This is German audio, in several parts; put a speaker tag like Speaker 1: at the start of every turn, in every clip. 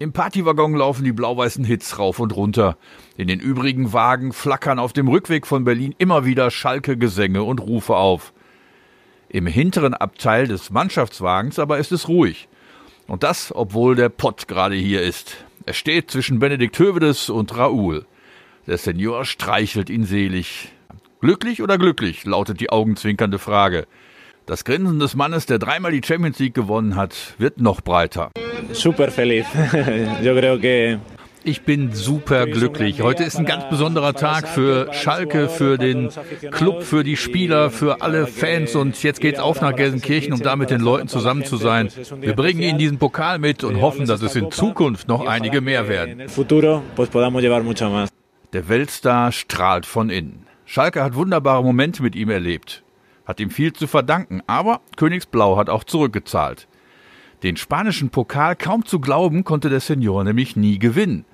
Speaker 1: Im Partywaggon laufen die blau-weißen Hits rauf und runter. In den übrigen Wagen flackern auf dem Rückweg von Berlin immer wieder Schalke Gesänge und Rufe auf. Im hinteren Abteil des Mannschaftswagens aber ist es ruhig. Und das, obwohl der Pott gerade hier ist. Er steht zwischen Benedikt Hövedes und Raoul. Der Senior streichelt ihn selig. Glücklich oder glücklich, lautet die augenzwinkernde Frage. Das Grinsen des Mannes, der dreimal die Champions League gewonnen hat, wird noch breiter.
Speaker 2: Super feliz. Yo creo que
Speaker 1: ich bin super glücklich. Heute ist ein ganz besonderer Tag für Schalke, für den Club, für die Spieler, für alle Fans und jetzt geht's auf nach Gelsenkirchen, um da mit den Leuten zusammen zu sein. Wir bringen ihnen diesen Pokal mit und hoffen, dass es in Zukunft noch einige mehr werden. Der Weltstar strahlt von innen. Schalke hat wunderbare Momente mit ihm erlebt hat ihm viel zu verdanken, aber Königsblau hat auch zurückgezahlt. Den spanischen Pokal kaum zu glauben konnte der Senior nämlich nie gewinnen.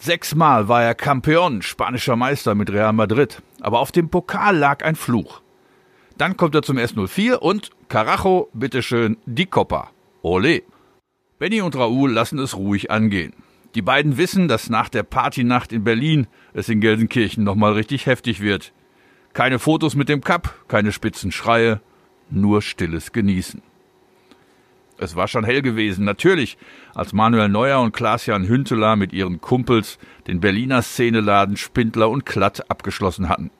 Speaker 1: Sechsmal war er Campeón, spanischer Meister mit Real Madrid, aber auf dem Pokal lag ein Fluch. Dann kommt er zum S04 und Carajo, bitteschön, die Copa. Ole. Benny und Raoul lassen es ruhig angehen. Die beiden wissen, dass nach der Partynacht in Berlin es in Gelsenkirchen nochmal richtig heftig wird. Keine Fotos mit dem Cup, keine spitzen Schreie, nur stilles Genießen. Es war schon hell gewesen, natürlich, als Manuel Neuer und Klaas-Jan Hünteler mit ihren Kumpels den Berliner Szeneladen Spindler und Klatt abgeschlossen hatten.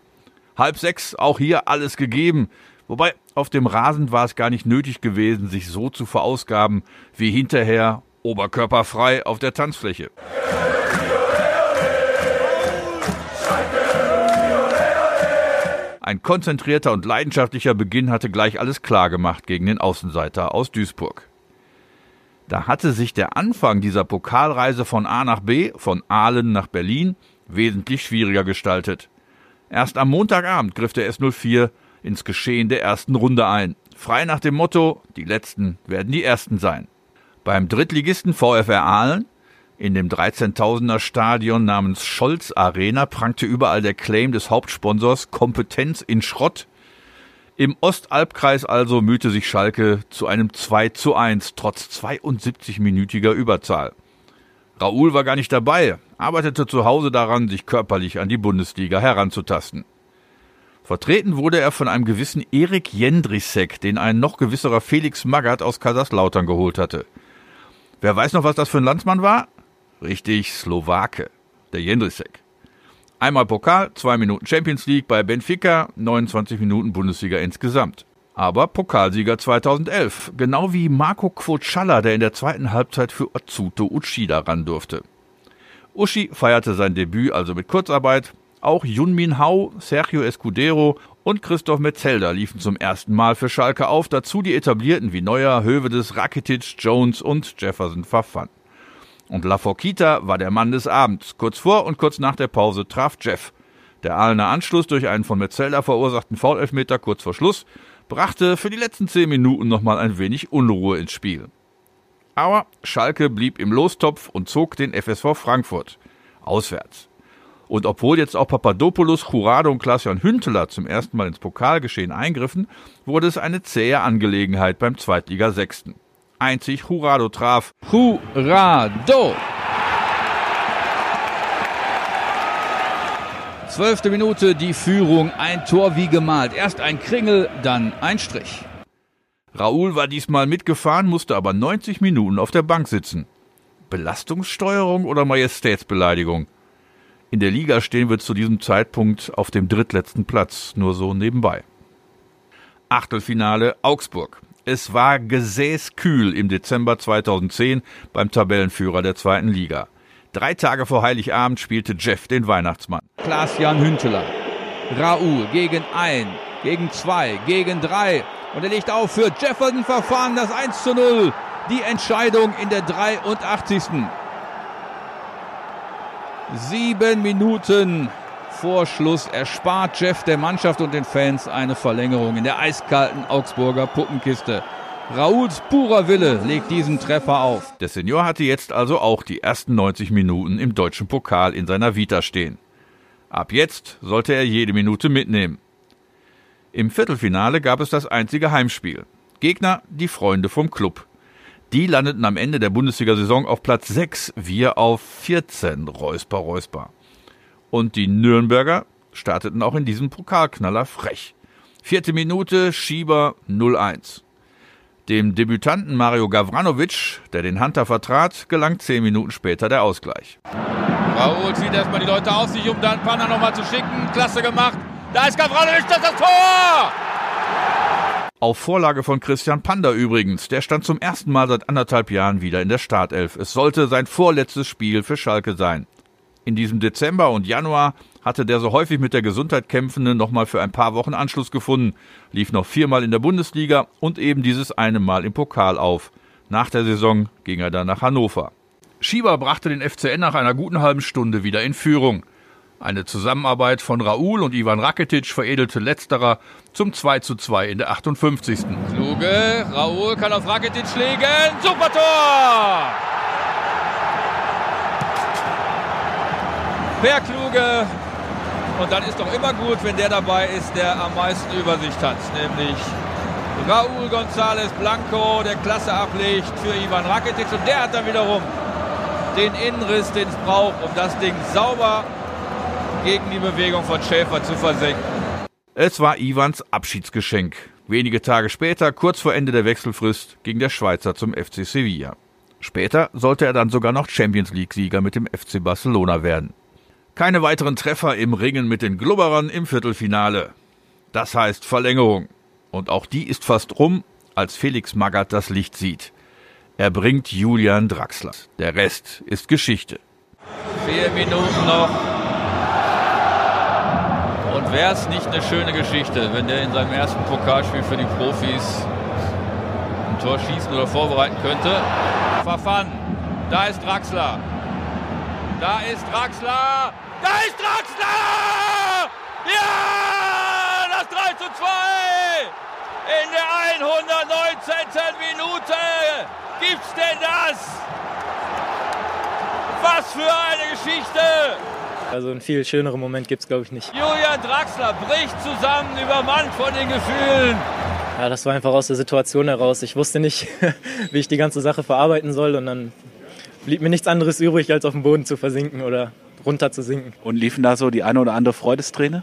Speaker 1: Halb sechs, auch hier alles gegeben, wobei auf dem Rasen war es gar nicht nötig gewesen, sich so zu verausgaben wie hinterher oberkörperfrei auf der Tanzfläche. Ein konzentrierter und leidenschaftlicher Beginn hatte gleich alles klargemacht gegen den Außenseiter aus Duisburg. Da hatte sich der Anfang dieser Pokalreise von A nach B, von Aalen nach Berlin, wesentlich schwieriger gestaltet. Erst am Montagabend griff der S04 ins Geschehen der ersten Runde ein. Frei nach dem Motto, die Letzten werden die Ersten sein. Beim Drittligisten VfR Aalen in dem 13.000er Stadion namens Scholz Arena prangte überall der Claim des Hauptsponsors Kompetenz in Schrott. Im Ostalbkreis also mühte sich Schalke zu einem 2 zu 1 trotz 72-minütiger Überzahl. Raoul war gar nicht dabei, arbeitete zu Hause daran, sich körperlich an die Bundesliga heranzutasten. Vertreten wurde er von einem gewissen Erik Jendrisek, den ein noch gewisserer Felix Magath aus Kaiserslautern geholt hatte. Wer weiß noch, was das für ein Landsmann war? Richtig, Slowake, der Jendrisek. Einmal Pokal, zwei Minuten Champions League bei Benfica, 29 Minuten Bundesliga insgesamt. Aber Pokalsieger 2011, genau wie Marco Quotschalla, der in der zweiten Halbzeit für Otsuto Uchida ran durfte. Uschi feierte sein Debüt also mit Kurzarbeit. Auch Junmin Hau, Sergio Escudero und Christoph Metzelder liefen zum ersten Mal für Schalke auf, dazu die etablierten wie Neuer, Hövedes, Rakitic, Jones und Jefferson Verfan. Und La Forquita war der Mann des Abends. Kurz vor und kurz nach der Pause traf Jeff. Der Ahlener Anschluss durch einen von Metzelder verursachten Foulelfmeter kurz vor Schluss brachte für die letzten zehn Minuten nochmal ein wenig Unruhe ins Spiel. Aber Schalke blieb im Lostopf und zog den FSV Frankfurt auswärts. Und obwohl jetzt auch Papadopoulos, Jurado und Klaas-Jan Hünteler zum ersten Mal ins Pokalgeschehen eingriffen, wurde es eine zähe Angelegenheit beim Zweitliga-Sechsten einzig Jurado traf. Jurado! Zwölfte Minute, die Führung, ein Tor wie gemalt. Erst ein Kringel, dann ein Strich. Raoul war diesmal mitgefahren, musste aber 90 Minuten auf der Bank sitzen. Belastungssteuerung oder Majestätsbeleidigung? In der Liga stehen wir zu diesem Zeitpunkt auf dem drittletzten Platz, nur so nebenbei. Achtelfinale Augsburg. Es war gesäßkühl im Dezember 2010 beim Tabellenführer der zweiten Liga. Drei Tage vor Heiligabend spielte Jeff den Weihnachtsmann. Klaas-Jan Hünteler. Raoul gegen ein, gegen zwei, gegen drei. Und er legt auf für Jefferson Verfahren das 1 zu 0. Die Entscheidung in der 83. Sieben Minuten vor Schluss erspart Jeff der Mannschaft und den Fans eine Verlängerung in der eiskalten Augsburger Puppenkiste. Raouls purer Wille legt diesen Treffer auf. Der Senior hatte jetzt also auch die ersten 90 Minuten im deutschen Pokal in seiner Vita stehen. Ab jetzt sollte er jede Minute mitnehmen. Im Viertelfinale gab es das einzige Heimspiel. Gegner die Freunde vom Club. Die landeten am Ende der Bundesliga-Saison auf Platz 6, wir auf 14, Räusper, Räusper. Und die Nürnberger starteten auch in diesem Pokalknaller frech. Vierte Minute, Schieber 0-1. Dem Debütanten Mario Gavranovic, der den Hunter vertrat, gelang zehn Minuten später der Ausgleich.
Speaker 3: Raoul zieht erstmal die Leute auf sich, um dann Panna nochmal zu schicken. Klasse gemacht. Da ist Gavranovic, das ist das Tor!
Speaker 1: Auf Vorlage von Christian Panda übrigens. Der stand zum ersten Mal seit anderthalb Jahren wieder in der Startelf. Es sollte sein vorletztes Spiel für Schalke sein. In diesem Dezember und Januar hatte der so häufig mit der Gesundheit kämpfende nochmal für ein paar Wochen Anschluss gefunden, lief noch viermal in der Bundesliga und eben dieses eine Mal im Pokal auf. Nach der Saison ging er dann nach Hannover. Schieber brachte den FCN nach einer guten halben Stunde wieder in Führung. Eine Zusammenarbeit von Raoul und Ivan Rakitic veredelte letzterer zum 2 zu 2 in der 58.
Speaker 3: Kluge, Raoul kann auf Rakitic legen. Super Tor! Per Kluge. Und dann ist doch immer gut, wenn der dabei ist, der am meisten Übersicht hat. Nämlich Raúl González Blanco, der Klasse ablegt für Ivan Rakitic. Und der hat dann wiederum den Innenriss, den es braucht, um das Ding sauber gegen die Bewegung von Schäfer zu versenken.
Speaker 1: Es war Ivans Abschiedsgeschenk. Wenige Tage später, kurz vor Ende der Wechselfrist, ging der Schweizer zum FC Sevilla. Später sollte er dann sogar noch Champions League-Sieger mit dem FC Barcelona werden. Keine weiteren Treffer im Ringen mit den Glubberern im Viertelfinale. Das heißt Verlängerung. Und auch die ist fast rum, als Felix Magath das Licht sieht. Er bringt Julian Draxler. Der Rest ist Geschichte.
Speaker 3: Vier Minuten noch. Und wäre es nicht eine schöne Geschichte, wenn der in seinem ersten Pokalspiel für die Profis ein Tor schießen oder vorbereiten könnte? Verfahren. Da ist Draxler. Da ist Draxler. Da ist Draxler! Ja! Das 3 zu 2! In der 119. Minute gibt's denn das? Was für eine Geschichte!
Speaker 4: Also einen viel schöneren Moment gibt es, glaube ich, nicht.
Speaker 3: Julian Draxler bricht zusammen, übermannt von den Gefühlen.
Speaker 4: Ja, das war einfach aus der Situation heraus. Ich wusste nicht, wie ich die ganze Sache verarbeiten soll und dann blieb mir nichts anderes übrig, als auf dem Boden zu versinken oder runter zu sinken.
Speaker 5: Und liefen da so die eine oder andere Freudesträne?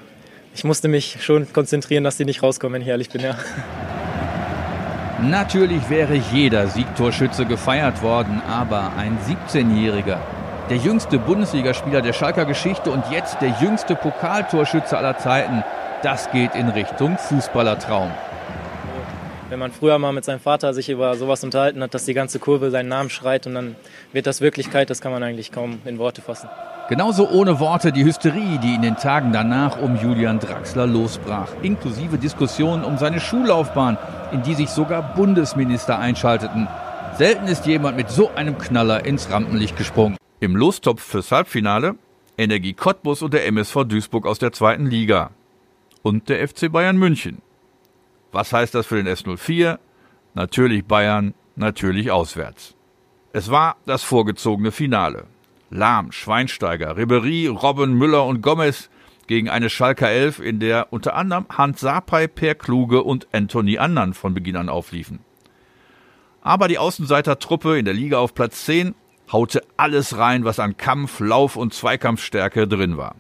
Speaker 4: Ich musste mich schon konzentrieren, dass die nicht rauskommen, wenn ich ehrlich bin, ja.
Speaker 6: Natürlich wäre jeder Siegtorschütze gefeiert worden, aber ein 17-Jähriger, der jüngste Bundesligaspieler der Schalker Geschichte und jetzt der jüngste Pokaltorschütze aller Zeiten, das geht in Richtung Fußballertraum.
Speaker 4: Wenn man früher mal mit seinem Vater sich über sowas unterhalten hat, dass die ganze Kurve seinen Namen schreit und dann wird das Wirklichkeit, das kann man eigentlich kaum in Worte fassen.
Speaker 6: Genauso ohne Worte die Hysterie, die in den Tagen danach um Julian Draxler losbrach, inklusive Diskussionen um seine Schullaufbahn, in die sich sogar Bundesminister einschalteten. Selten ist jemand mit so einem Knaller ins Rampenlicht gesprungen.
Speaker 1: Im Lostopf fürs Halbfinale Energie Cottbus und der MSV Duisburg aus der zweiten Liga. Und der FC Bayern München. Was heißt das für den S04? Natürlich Bayern, natürlich auswärts. Es war das vorgezogene Finale. Lahm, Schweinsteiger, Ribery, Robben, Müller und Gomez gegen eine Schalker Elf, in der unter anderem Hans Sapai, Per Kluge und Anthony Annan von Beginn an aufliefen. Aber die Außenseiter-Truppe in der Liga auf Platz 10 haute alles rein, was an Kampf, Lauf und Zweikampfstärke drin war.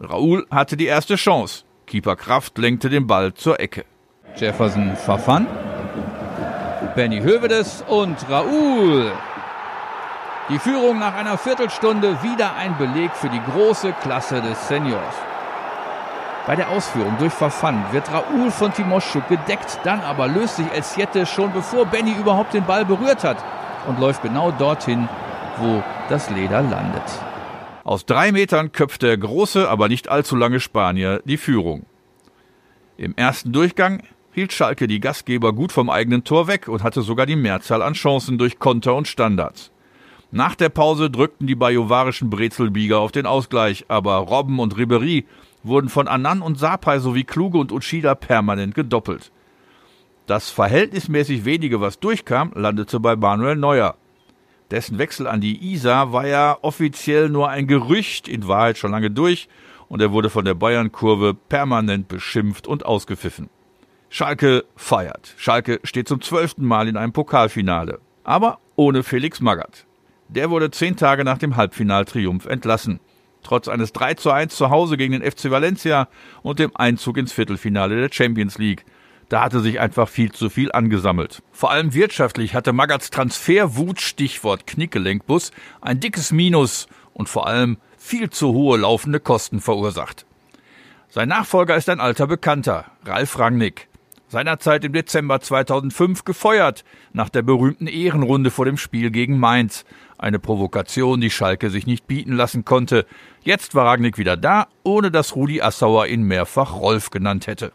Speaker 1: Raoul hatte die erste Chance. Keeper Kraft lenkte den Ball zur Ecke.
Speaker 6: Jefferson Verfan, Benny Hövedes und Raoul die Führung nach einer Viertelstunde wieder ein Beleg für die große Klasse des Seniors. Bei der Ausführung durch Verfand wird Raoul von Timoschuk gedeckt, dann aber löst sich El Siete schon bevor Benny überhaupt den Ball berührt hat und läuft genau dorthin, wo das Leder landet.
Speaker 1: Aus drei Metern köpft der große, aber nicht allzu lange Spanier die Führung. Im ersten Durchgang hielt Schalke die Gastgeber gut vom eigenen Tor weg und hatte sogar die Mehrzahl an Chancen durch Konter und Standards. Nach der Pause drückten die bajovarischen Brezelbieger auf den Ausgleich, aber Robben und Ribery wurden von Annan und Sapai sowie Kluge und Uchida permanent gedoppelt. Das verhältnismäßig wenige, was durchkam, landete bei Manuel Neuer. Dessen Wechsel an die Isar war ja offiziell nur ein Gerücht, in Wahrheit schon lange durch, und er wurde von der Bayern-Kurve permanent beschimpft und ausgepfiffen. Schalke feiert. Schalke steht zum zwölften Mal in einem Pokalfinale. Aber ohne Felix Magath. Der wurde zehn Tage nach dem Halbfinaltriumph entlassen. Trotz eines 3 zu 1 zu Hause gegen den FC Valencia und dem Einzug ins Viertelfinale der Champions League. Da hatte sich einfach viel zu viel angesammelt. Vor allem wirtschaftlich hatte Magaths Transferwut, Stichwort Knickgelenkbus, ein dickes Minus und vor allem viel zu hohe laufende Kosten verursacht. Sein Nachfolger ist ein alter Bekannter, Ralf Rangnick. Seinerzeit im Dezember 2005 gefeuert, nach der berühmten Ehrenrunde vor dem Spiel gegen Mainz. Eine Provokation, die Schalke sich nicht bieten lassen konnte. Jetzt war Ragnick wieder da, ohne dass Rudi Assauer ihn mehrfach Rolf genannt hätte.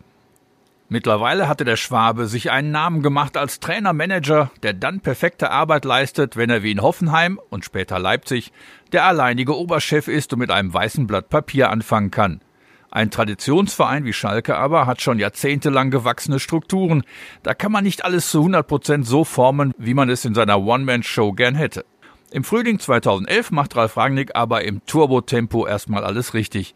Speaker 1: Mittlerweile hatte der Schwabe sich einen Namen gemacht als Trainermanager, der dann perfekte Arbeit leistet, wenn er wie in Hoffenheim und später Leipzig der alleinige Oberchef ist und mit einem weißen Blatt Papier anfangen kann. Ein Traditionsverein wie Schalke aber hat schon jahrzehntelang gewachsene Strukturen. Da kann man nicht alles zu 100 Prozent so formen, wie man es in seiner One-Man-Show gern hätte. Im Frühling 2011 macht Ralf Rangnick aber im Turbotempo erstmal alles richtig.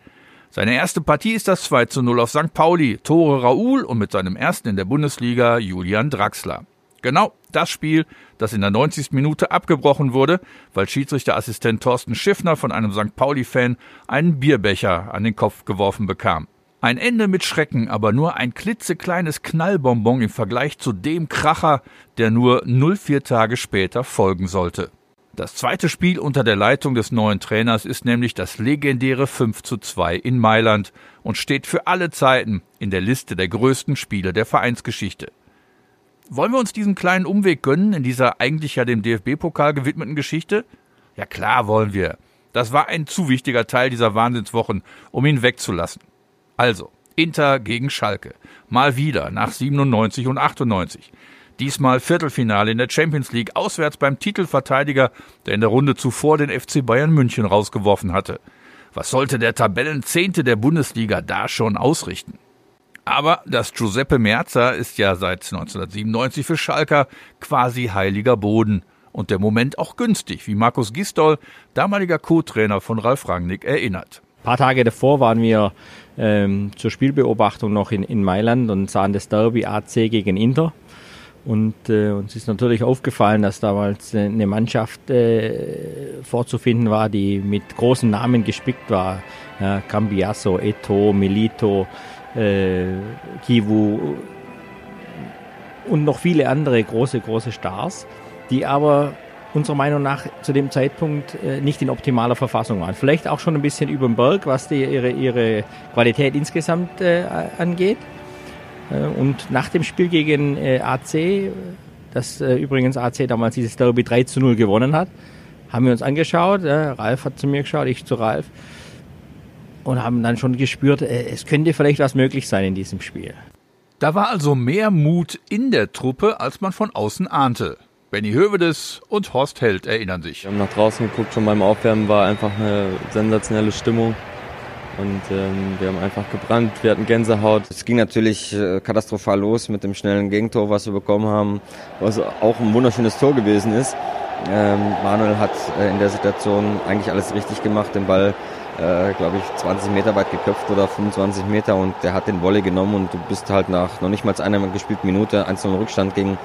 Speaker 1: Seine erste Partie ist das 2 zu 0 auf St. Pauli, Tore Raoul und mit seinem ersten in der Bundesliga Julian Draxler. Genau das Spiel, das in der 90. Minute abgebrochen wurde, weil Schiedsrichterassistent Thorsten Schiffner von einem St. Pauli-Fan einen Bierbecher an den Kopf geworfen bekam. Ein Ende mit Schrecken, aber nur ein klitzekleines Knallbonbon im Vergleich zu dem Kracher, der nur 04 Tage später folgen sollte. Das zweite Spiel unter der Leitung des neuen Trainers ist nämlich das legendäre 5 zu 2 in Mailand und steht für alle Zeiten in der Liste der größten Spiele der Vereinsgeschichte. Wollen wir uns diesen kleinen Umweg gönnen in dieser eigentlich ja dem DFB-Pokal gewidmeten Geschichte? Ja klar wollen wir. Das war ein zu wichtiger Teil dieser Wahnsinnswochen, um ihn wegzulassen. Also, Inter gegen Schalke. Mal wieder nach 97 und 98. Diesmal Viertelfinale in der Champions League, auswärts beim Titelverteidiger, der in der Runde zuvor den FC Bayern München rausgeworfen hatte. Was sollte der Tabellenzehnte der Bundesliga da schon ausrichten? Aber das Giuseppe Merza ist ja seit 1997 für Schalker quasi heiliger Boden und der Moment auch günstig, wie Markus Gistol, damaliger Co-Trainer von Ralf Rangnick, erinnert.
Speaker 7: Ein paar Tage davor waren wir ähm, zur Spielbeobachtung noch in, in Mailand und sahen das Derby AC gegen Inter. Und äh, uns ist natürlich aufgefallen, dass damals äh, eine Mannschaft äh, vorzufinden war, die mit großen Namen gespickt war. Ja, Cambiasso, Eto, Milito, äh, Kivu und noch viele andere große, große Stars, die aber unserer Meinung nach zu dem Zeitpunkt äh, nicht in optimaler Verfassung waren. Vielleicht auch schon ein bisschen über den Berg, was die, ihre, ihre Qualität insgesamt äh, angeht. Äh, und nach dem Spiel gegen äh, AC, das äh, übrigens AC damals dieses Derby 3 zu 0 gewonnen hat, haben wir uns angeschaut. Ralf hat zu mir geschaut, ich zu Ralf. Und haben dann schon gespürt, es könnte vielleicht was möglich sein in diesem Spiel.
Speaker 1: Da war also mehr Mut in der Truppe, als man von außen ahnte. Benny Hövedes und Horst Held erinnern sich.
Speaker 8: Wir haben nach draußen geguckt, schon beim Aufwärmen war einfach eine sensationelle Stimmung. Und ähm, wir haben einfach gebrannt, wir hatten Gänsehaut.
Speaker 9: Es ging natürlich äh, katastrophal los mit dem schnellen Gegentor, was wir bekommen haben, was auch ein wunderschönes Tor gewesen ist. Ähm, Manuel hat äh, in der Situation eigentlich alles richtig gemacht, den Ball, äh, glaube ich, 20 Meter weit geköpft oder 25 Meter und der hat den Volley genommen und du bist halt nach noch nicht mal einer gespielten Minute 1-0 Rückstand gegen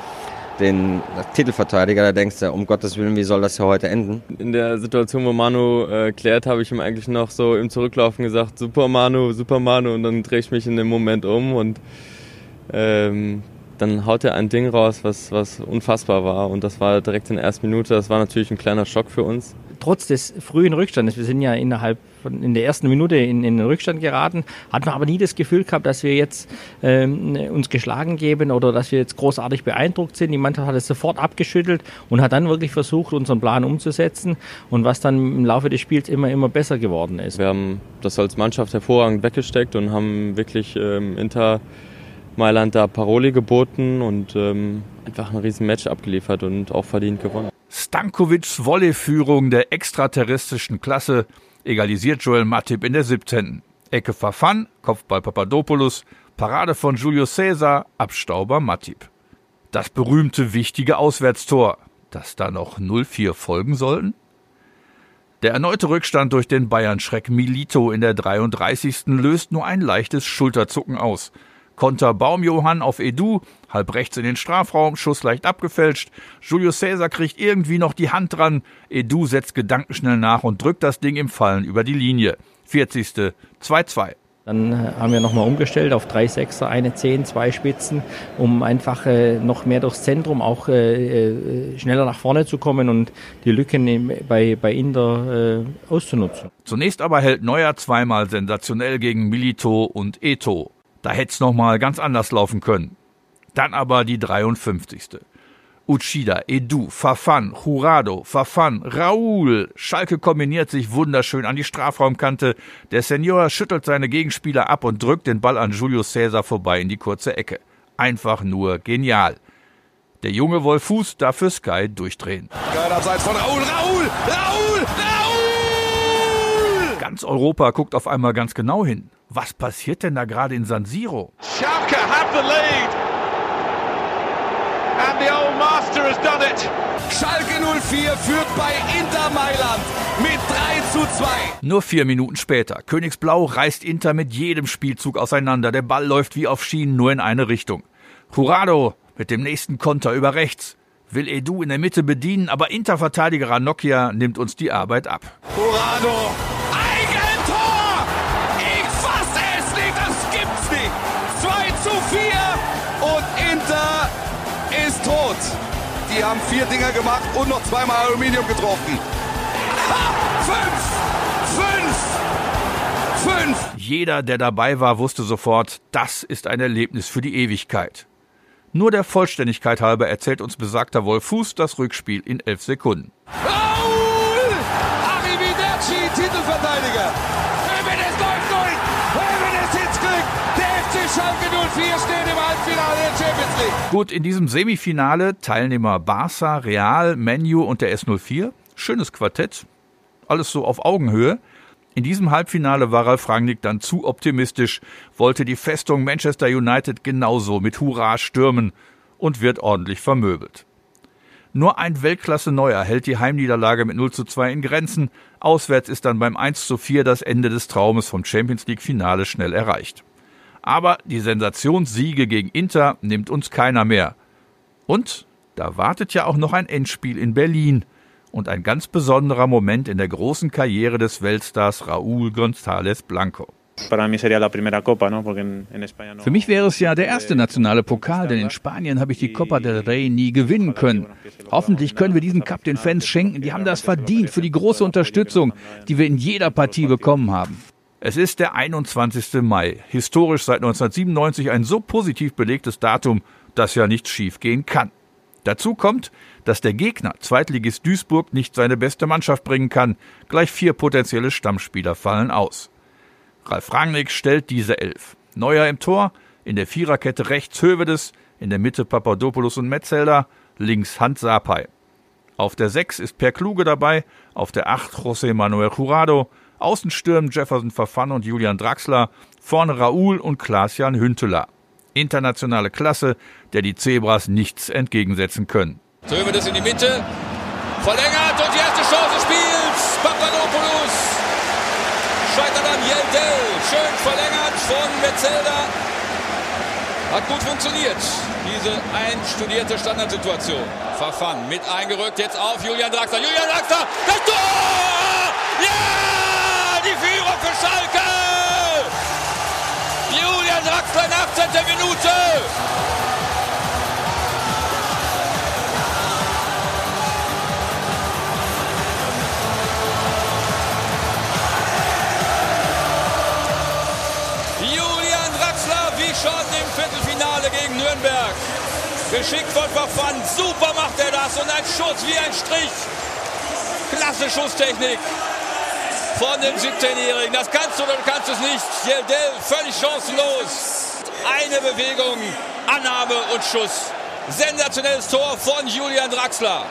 Speaker 9: den Titelverteidiger, da denkst du, um Gottes Willen, wie soll das hier heute enden?
Speaker 8: In der Situation, wo Manu äh, klärt, habe ich ihm eigentlich noch so im Zurücklaufen gesagt, super Manu, super Manu und dann drehe ich mich in dem Moment um und ähm, dann haut er ein Ding raus, was, was unfassbar war und das war direkt in der ersten Minute, das war natürlich ein kleiner Schock für uns.
Speaker 7: Trotz des frühen Rückstandes, wir sind ja innerhalb von, in der ersten Minute in, in den Rückstand geraten, hat man aber nie das Gefühl gehabt, dass wir jetzt ähm, uns geschlagen geben oder dass wir jetzt großartig beeindruckt sind. Die Mannschaft hat es sofort abgeschüttelt und hat dann wirklich versucht, unseren Plan umzusetzen und was dann im Laufe des Spiels immer, immer besser geworden ist.
Speaker 8: Wir haben das als Mannschaft hervorragend weggesteckt und haben wirklich ähm, Inter Mailand da Paroli geboten und ähm, einfach ein riesen Match abgeliefert und auch verdient gewonnen.
Speaker 1: Stankovics Volleyführung der extraterrestrischen Klasse egalisiert Joel Matip in der 17. Ecke Fafan, Kopfball Papadopoulos, Parade von Julio Cesar, Abstauber Matip. Das berühmte wichtige Auswärtstor, dass da noch 0-4 folgen sollten? Der erneute Rückstand durch den Bayern-Schreck Milito in der 33. löst nur ein leichtes Schulterzucken aus. Konter Baumjohann auf Edu, halb rechts in den Strafraum, Schuss leicht abgefälscht. Julius Caesar kriegt irgendwie noch die Hand dran. Edu setzt gedankenschnell nach und drückt das Ding im Fallen über die Linie. 40. 2-2.
Speaker 7: Dann äh, haben wir nochmal umgestellt auf drei Sechser, eine Zehn, zwei Spitzen, um einfach äh, noch mehr durchs Zentrum auch äh, äh schneller nach vorne zu kommen und die Lücken bei, bei Inder äh, auszunutzen.
Speaker 1: Zunächst aber hält Neuer zweimal sensationell gegen Milito und Eto. Da hätte es nochmal ganz anders laufen können. Dann aber die 53. Uchida, Edu, Fafan, Jurado, Fafan, Raul. Schalke kombiniert sich wunderschön an die Strafraumkante. Der Senior schüttelt seine Gegenspieler ab und drückt den Ball an Julius Caesar vorbei in die kurze Ecke. Einfach nur genial. Der junge Wolfuß darf für Sky durchdrehen.
Speaker 10: Geil abseits von Raul, Raul, Raul, Raul!
Speaker 1: Ganz Europa guckt auf einmal ganz genau hin. Was passiert denn da gerade in San Siro?
Speaker 10: Schalke have the lead. And the old master has done it. Schalke 04 führt bei Inter Mailand mit 3 zu 2.
Speaker 1: Nur vier Minuten später. Königsblau reißt Inter mit jedem Spielzug auseinander. Der Ball läuft wie auf Schienen nur in eine Richtung. Jurado mit dem nächsten Konter über rechts. Will Edu in der Mitte bedienen, aber Inter-Verteidiger Ranocchia nimmt uns die Arbeit ab.
Speaker 10: Jurado Die haben vier Dinger gemacht und noch zweimal Aluminium getroffen. Ha, fünf! Fünf! Fünf!
Speaker 1: Jeder, der dabei war, wusste sofort, das ist ein Erlebnis für die Ewigkeit. Nur der Vollständigkeit halber erzählt uns besagter Wolf Fuß das Rückspiel in elf Sekunden. Gut, in diesem Semifinale Teilnehmer Barca, Real, Menu und der S04. Schönes Quartett. Alles so auf Augenhöhe. In diesem Halbfinale war Ralf Rangnick dann zu optimistisch, wollte die Festung Manchester United genauso mit Hurra stürmen und wird ordentlich vermöbelt. Nur ein Weltklasse-Neuer hält die Heimniederlage mit 0 zu 2 in Grenzen. Auswärts ist dann beim 1 zu 4 das Ende des Traumes vom Champions League Finale schnell erreicht. Aber die Sensationssiege gegen Inter nimmt uns keiner mehr. Und da wartet ja auch noch ein Endspiel in Berlin und ein ganz besonderer Moment in der großen Karriere des Weltstars Raúl González Blanco.
Speaker 6: Für mich wäre es ja der erste nationale Pokal, denn in Spanien habe ich die Copa del Rey nie gewinnen können. Hoffentlich können wir diesen Cup den Fans schenken. Die haben das verdient für die große Unterstützung, die wir in jeder Partie bekommen haben.
Speaker 1: Es ist der 21. Mai, historisch seit 1997 ein so positiv belegtes Datum, dass ja nichts schiefgehen kann. Dazu kommt, dass der Gegner, Zweitligist Duisburg, nicht seine beste Mannschaft bringen kann. Gleich vier potenzielle Stammspieler fallen aus. Ralf Rangnick stellt diese elf. Neuer im Tor, in der Viererkette rechts Hövedes, in der Mitte Papadopoulos und Metzelder, links Hans Sapai. Auf der sechs ist Per Kluge dabei, auf der acht José Manuel Jurado, Außen stürmen Jefferson Verfan und Julian Draxler, vorne Raoul und Klaas-Jan Hünteler. Internationale Klasse, der die Zebras nichts entgegensetzen können.
Speaker 3: Töwe das in die Mitte, verlängert und die erste Chance des Spiels. Papadopoulos scheitert an Yeldel, schön verlängert von Metzelda. Hat gut funktioniert, diese einstudierte Standardsituation. Verfan mit eingerückt, jetzt auf Julian Draxler. Julian Draxler, das Tor! Ja! Die Führung für Schalke! Julian Draxler in 18. Minute! Julian Draxler wie schon im Viertelfinale gegen Nürnberg. Geschickt von Verfand, super macht er das und ein Schuss wie ein Strich. Klasse Schusstechnik von dem 17-Jährigen. Das kannst du oder du kannst es nicht. Jeldel völlig chancenlos. Eine Bewegung, Annahme und Schuss. Sensationelles Tor von Julian Draxler.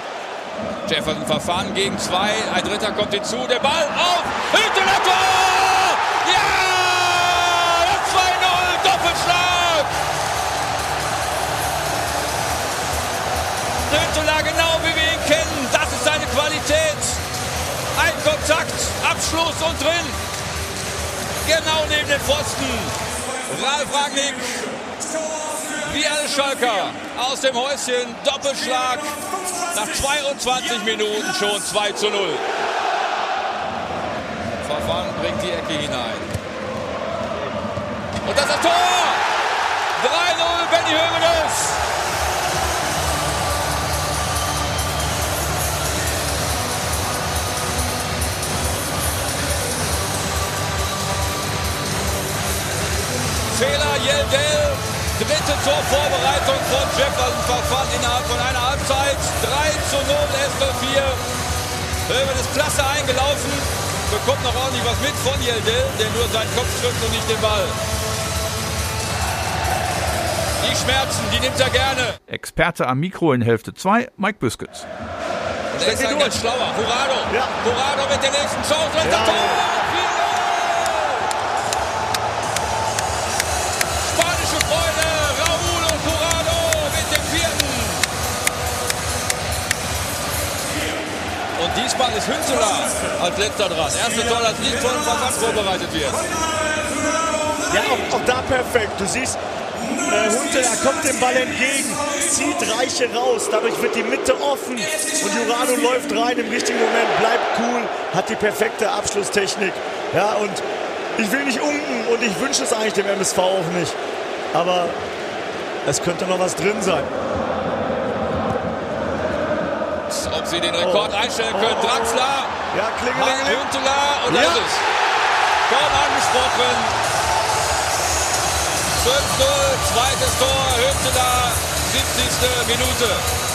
Speaker 3: Jefferson verfahren gegen zwei. Ein dritter kommt hinzu. Der Ball auf. Hünteler Tor! Ja! Das 2-0. Doppelschlag. Hünteler Abschluss und drin. Genau neben den Pfosten. Ralf Ragnick wie alle Schalker aus dem Häuschen. Doppelschlag nach 22 Minuten schon 2 zu 0. Verfahren bringt die Ecke hinein. Und das ist Tor! 3-0 Benny Hövedes. Dritte Torvorbereitung von Jefferson Verfahren innerhalb von einer Halbzeit. 3 zu 0 SL4. Höven ist klasse eingelaufen. Bekommt noch ordentlich was mit von Yeldel, der nur seinen Kopf trifft und nicht den Ball. Die Schmerzen, die nimmt er gerne.
Speaker 1: Experte am Mikro in Hälfte 2, Mike Büskens.
Speaker 3: Der ist ein ganz schlauer. Jurado. Ja. Jurado mit der nächsten Chance. Ja. Tor! Diesmal ist Hünzeler als letzter dran. Erste Tor, das nicht von Verband vorbereitet wird.
Speaker 11: Ja, auch, auch da perfekt. Du siehst, äh, Hunteler kommt dem Ball entgegen, zieht Reiche raus, dadurch wird die Mitte offen und Jurado läuft rein im richtigen Moment, bleibt cool, hat die perfekte Abschlusstechnik. Ja, und ich will nicht unken und ich wünsche es eigentlich dem MSV auch nicht. Aber es könnte noch was drin sein.
Speaker 3: Ob sie den Rekord oh. einstellen können. Oh. Draxler.
Speaker 11: Ja.
Speaker 3: Hünteler und ja. das ist. Kaum angesprochen. 5-0, zweites Tor, Hünteler, 70. Minute.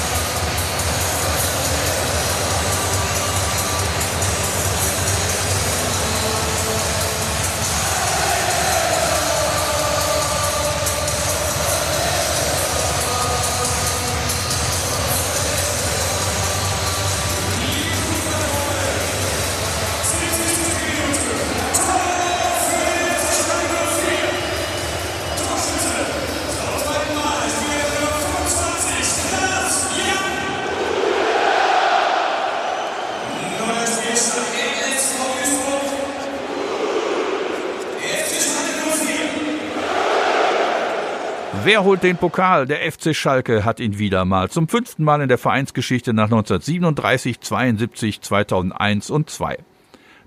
Speaker 1: Wer holt den Pokal? Der FC Schalke hat ihn wieder mal. Zum fünften Mal in der Vereinsgeschichte nach 1937, 72, 2001 und 2.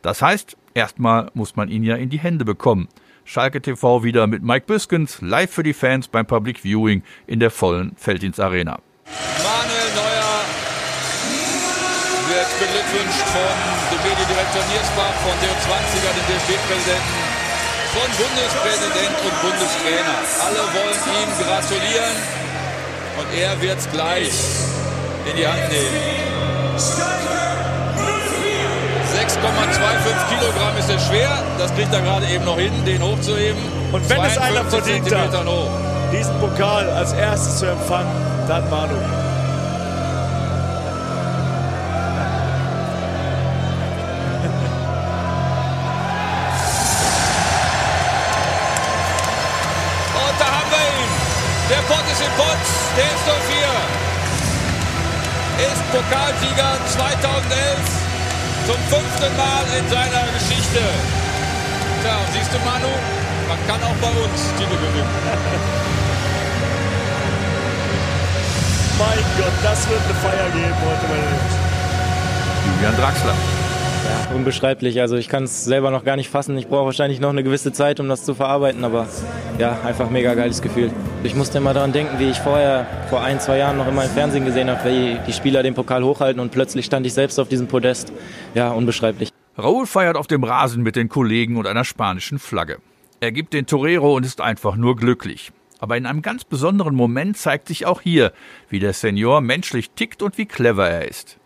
Speaker 1: Das heißt, erstmal muss man ihn ja in die Hände bekommen. Schalke TV wieder mit Mike Büskens, live für die Fans beim Public Viewing in der vollen Felddienst Arena.
Speaker 3: Manuel Neuer wird beglückwünscht von dem Mediendirektor Niersbach, von der 20er, dem DFB-Präsidenten von Bundespräsident und Bundestrainer. Alle wollen ihm gratulieren und er wird es gleich in die Hand nehmen. 6,25 Kilogramm ist es schwer. Das kriegt er gerade eben noch hin, den hochzuheben.
Speaker 11: Und wenn es einer verdient hat, diesen Pokal als erstes zu empfangen, dann Manu.
Speaker 3: Pokalsieger 2011 zum fünften Mal in seiner Geschichte. Tja, siehst du Manu, man kann auch bei uns Titel gewinnen.
Speaker 11: mein Gott, das wird eine Feier geben heute, meine Jungs.
Speaker 1: Julian Draxler.
Speaker 4: Ja, unbeschreiblich. Also ich kann es selber noch gar nicht fassen. Ich brauche wahrscheinlich noch eine gewisse Zeit, um das zu verarbeiten, aber ja, einfach mega geiles Gefühl. Ich musste immer daran denken, wie ich vorher, vor ein, zwei Jahren noch immer im Fernsehen gesehen habe, wie die Spieler den Pokal hochhalten und plötzlich stand ich selbst auf diesem Podest. Ja, unbeschreiblich.
Speaker 1: Raúl feiert auf dem Rasen mit den Kollegen und einer spanischen Flagge. Er gibt den Torero und ist einfach nur glücklich. Aber in einem ganz besonderen Moment zeigt sich auch hier, wie der Senior menschlich tickt und wie clever er ist.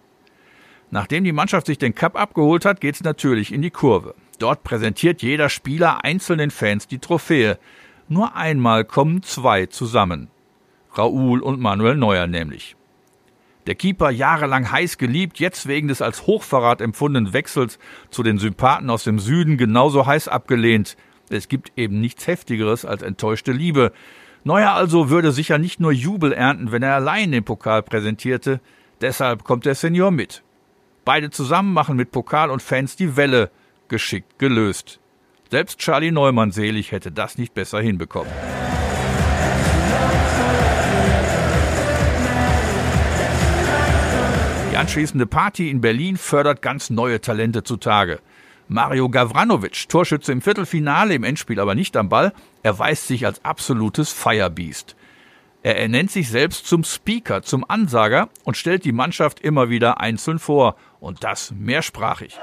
Speaker 1: Nachdem die Mannschaft sich den Cup abgeholt hat, geht's natürlich in die Kurve. Dort präsentiert jeder Spieler einzelnen Fans die Trophäe. Nur einmal kommen zwei zusammen. Raoul und Manuel Neuer nämlich. Der Keeper jahrelang heiß geliebt, jetzt wegen des als Hochverrat empfundenen Wechsels zu den Sympathen aus dem Süden genauso heiß abgelehnt. Es gibt eben nichts Heftigeres als enttäuschte Liebe. Neuer also würde sicher nicht nur Jubel ernten, wenn er allein den Pokal präsentierte. Deshalb kommt der Senior mit. Beide zusammen machen mit Pokal und Fans die Welle geschickt gelöst. Selbst Charlie Neumann selig hätte das nicht besser hinbekommen. Die anschließende Party in Berlin fördert ganz neue Talente zutage. Mario Gavranovic, Torschütze im Viertelfinale, im Endspiel aber nicht am Ball, erweist sich als absolutes Firebeast. Er ernennt sich selbst zum Speaker, zum Ansager und stellt die Mannschaft immer wieder einzeln vor. Und das mehrsprachig.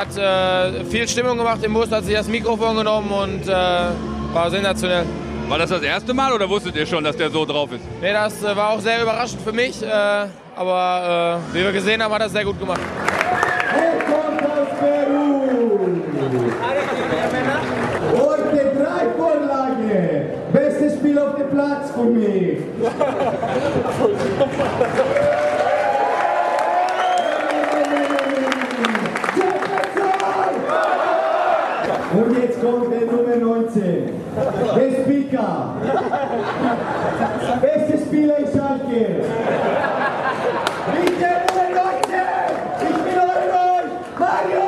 Speaker 12: Hat äh, viel Stimmung gemacht im Bus, hat sich das Mikrofon genommen und äh, war sensationell.
Speaker 3: War das das erste Mal oder wusstet ihr schon, dass der so drauf ist?
Speaker 12: Nee, das äh, war auch sehr überraschend für mich, äh, aber äh, wie wir gesehen haben, hat er das sehr gut gemacht.
Speaker 13: Er kommt aus Peru. Heute drei Vorlagen. Bestes Spiel auf dem Platz für mich. Und jetzt kommt der Nummer 19. Der Speaker. Beste Spieler in Schalke. Der Nummer 19. Ich bin euch, Mario!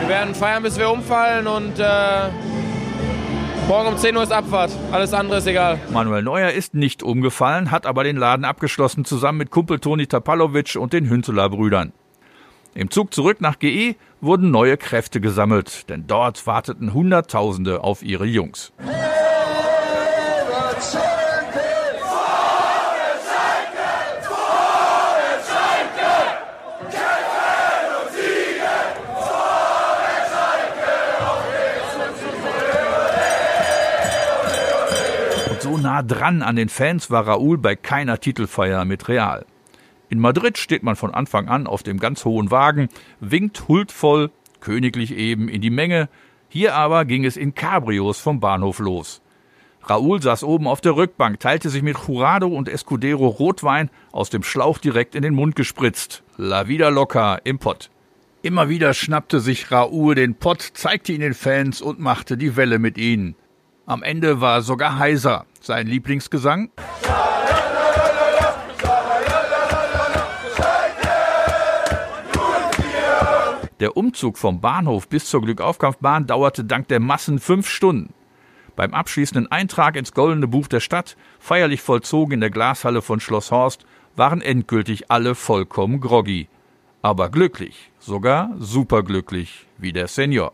Speaker 12: Wir werden feiern, bis wir umfallen und äh, morgen um 10 Uhr ist Abfahrt. Alles andere ist egal.
Speaker 1: Manuel Neuer ist nicht umgefallen, hat aber den Laden abgeschlossen, zusammen mit Kumpel Toni Tapalovic und den Hünzeler Brüdern. Im Zug zurück nach GE wurden neue Kräfte gesammelt, denn dort warteten Hunderttausende auf ihre Jungs. Und so nah dran an den Fans war Raúl bei keiner Titelfeier mit Real. In Madrid steht man von Anfang an auf dem ganz hohen Wagen, winkt huldvoll, königlich eben, in die Menge. Hier aber ging es in Cabrios vom Bahnhof los. Raúl saß oben auf der Rückbank, teilte sich mit Jurado und Escudero Rotwein aus dem Schlauch direkt in den Mund gespritzt. La vida loca im Pott. Immer wieder schnappte sich Raúl den Pott, zeigte ihn den Fans und machte die Welle mit ihnen. Am Ende war sogar heiser. Sein Lieblingsgesang Der Umzug vom Bahnhof bis zur Glückaufkampfbahn dauerte dank der Massen fünf Stunden. Beim abschließenden Eintrag ins Goldene Buch der Stadt, feierlich vollzogen in der Glashalle von Schloss Horst, waren endgültig alle vollkommen groggy. Aber glücklich, sogar superglücklich, wie der Senior.